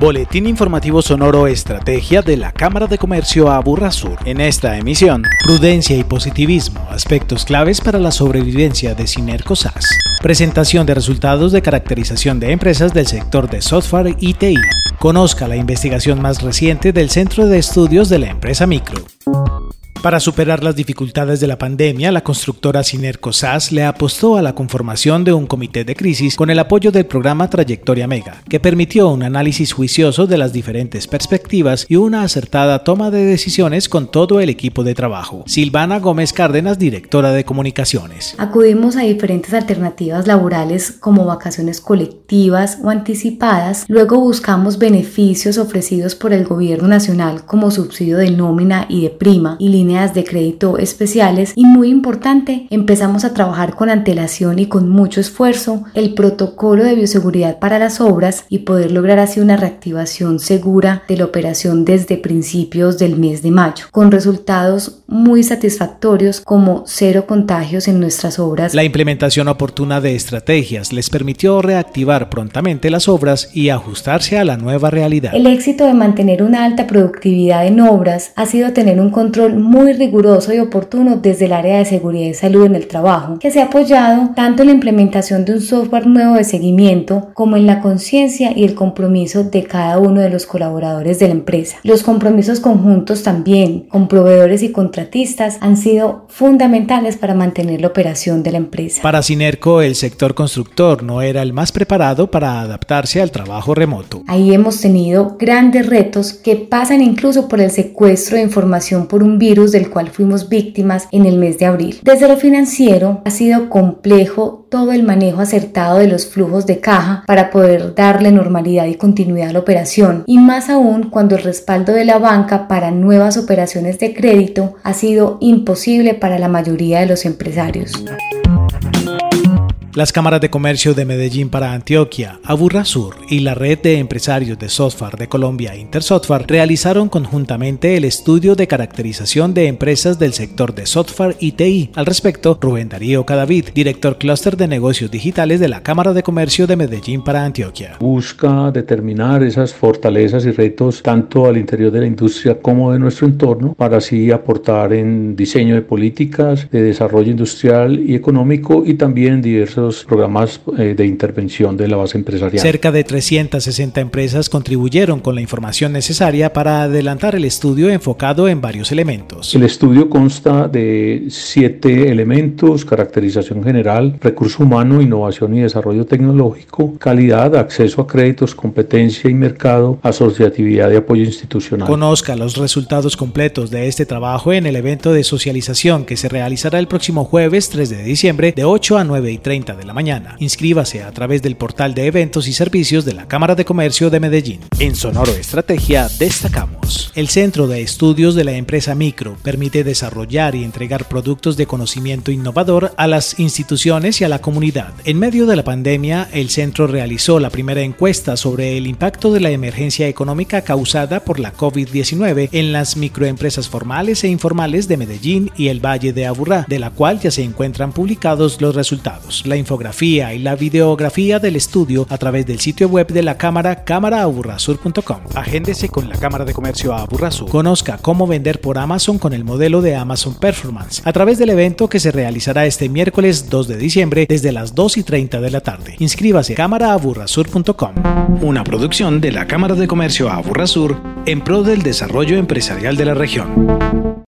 Boletín informativo sonoro Estrategia de la Cámara de Comercio Aburrasur. En esta emisión, prudencia y positivismo, aspectos claves para la sobrevivencia de Sinerco SAS. Presentación de resultados de caracterización de empresas del sector de software y TI. Conozca la investigación más reciente del Centro de Estudios de la empresa Micro. Para superar las dificultades de la pandemia, la constructora Sinerco SAS le apostó a la conformación de un comité de crisis con el apoyo del programa Trayectoria Mega, que permitió un análisis juicioso de las diferentes perspectivas y una acertada toma de decisiones con todo el equipo de trabajo. Silvana Gómez Cárdenas, directora de comunicaciones. Acudimos a diferentes alternativas laborales como vacaciones colectivas o anticipadas, luego buscamos beneficios ofrecidos por el gobierno nacional como subsidio de nómina y de prima y líneas de crédito especiales y muy importante, empezamos a trabajar con antelación y con mucho esfuerzo el protocolo de bioseguridad para las obras y poder lograr así una reactivación segura de la operación desde principios del mes de mayo, con resultados muy satisfactorios como cero contagios en nuestras obras. La implementación oportuna de estrategias les permitió reactivar prontamente las obras y ajustarse a la nueva realidad. El éxito de mantener una alta productividad en obras ha sido tener un control muy muy riguroso y oportuno desde el área de seguridad y salud en el trabajo, que se ha apoyado tanto en la implementación de un software nuevo de seguimiento como en la conciencia y el compromiso de cada uno de los colaboradores de la empresa. Los compromisos conjuntos también con proveedores y contratistas han sido fundamentales para mantener la operación de la empresa. Para Sinerco, el sector constructor no era el más preparado para adaptarse al trabajo remoto. Ahí hemos tenido grandes retos que pasan incluso por el secuestro de información por un virus del cual fuimos víctimas en el mes de abril. Desde lo financiero ha sido complejo todo el manejo acertado de los flujos de caja para poder darle normalidad y continuidad a la operación y más aún cuando el respaldo de la banca para nuevas operaciones de crédito ha sido imposible para la mayoría de los empresarios. Las cámaras de comercio de Medellín para Antioquia, Aburrasur y la red de empresarios de software de Colombia, Intersoftware, realizaron conjuntamente el estudio de caracterización de empresas del sector de software y TI. Al respecto, Rubén Darío Cadavid, director clúster de negocios digitales de la Cámara de Comercio de Medellín para Antioquia. Busca determinar esas fortalezas y retos tanto al interior de la industria como de nuestro entorno para así aportar en diseño de políticas de desarrollo industrial y económico y también diversos programas eh, de intervención de la base empresarial. Cerca de 360 empresas contribuyeron con la información necesaria para adelantar el estudio enfocado en varios elementos. El estudio consta de siete elementos, caracterización general, recurso humano, innovación y desarrollo tecnológico, calidad, acceso a créditos, competencia y mercado, asociatividad y apoyo institucional. Conozca los resultados completos de este trabajo en el evento de socialización que se realizará el próximo jueves 3 de diciembre de 8 a 9 y 30 de la mañana. Inscríbase a través del portal de eventos y servicios de la Cámara de Comercio de Medellín. En Sonoro Estrategia destacamos. El Centro de Estudios de la empresa Micro permite desarrollar y entregar productos de conocimiento innovador a las instituciones y a la comunidad. En medio de la pandemia, el centro realizó la primera encuesta sobre el impacto de la emergencia económica causada por la COVID-19 en las microempresas formales e informales de Medellín y el Valle de Aburrá, de la cual ya se encuentran publicados los resultados. La infografía y la videografía del estudio a través del sitio web de la Cámara cámaraaburrasur.com. Agéndese con la Cámara de Comercio Aburrasur. Conozca cómo vender por Amazon con el modelo de Amazon Performance a través del evento que se realizará este miércoles 2 de diciembre desde las 2 y 30 de la tarde. Inscríbase a cámaraaburrasur.com. Una producción de la Cámara de Comercio Aburrasur en pro del desarrollo empresarial de la región.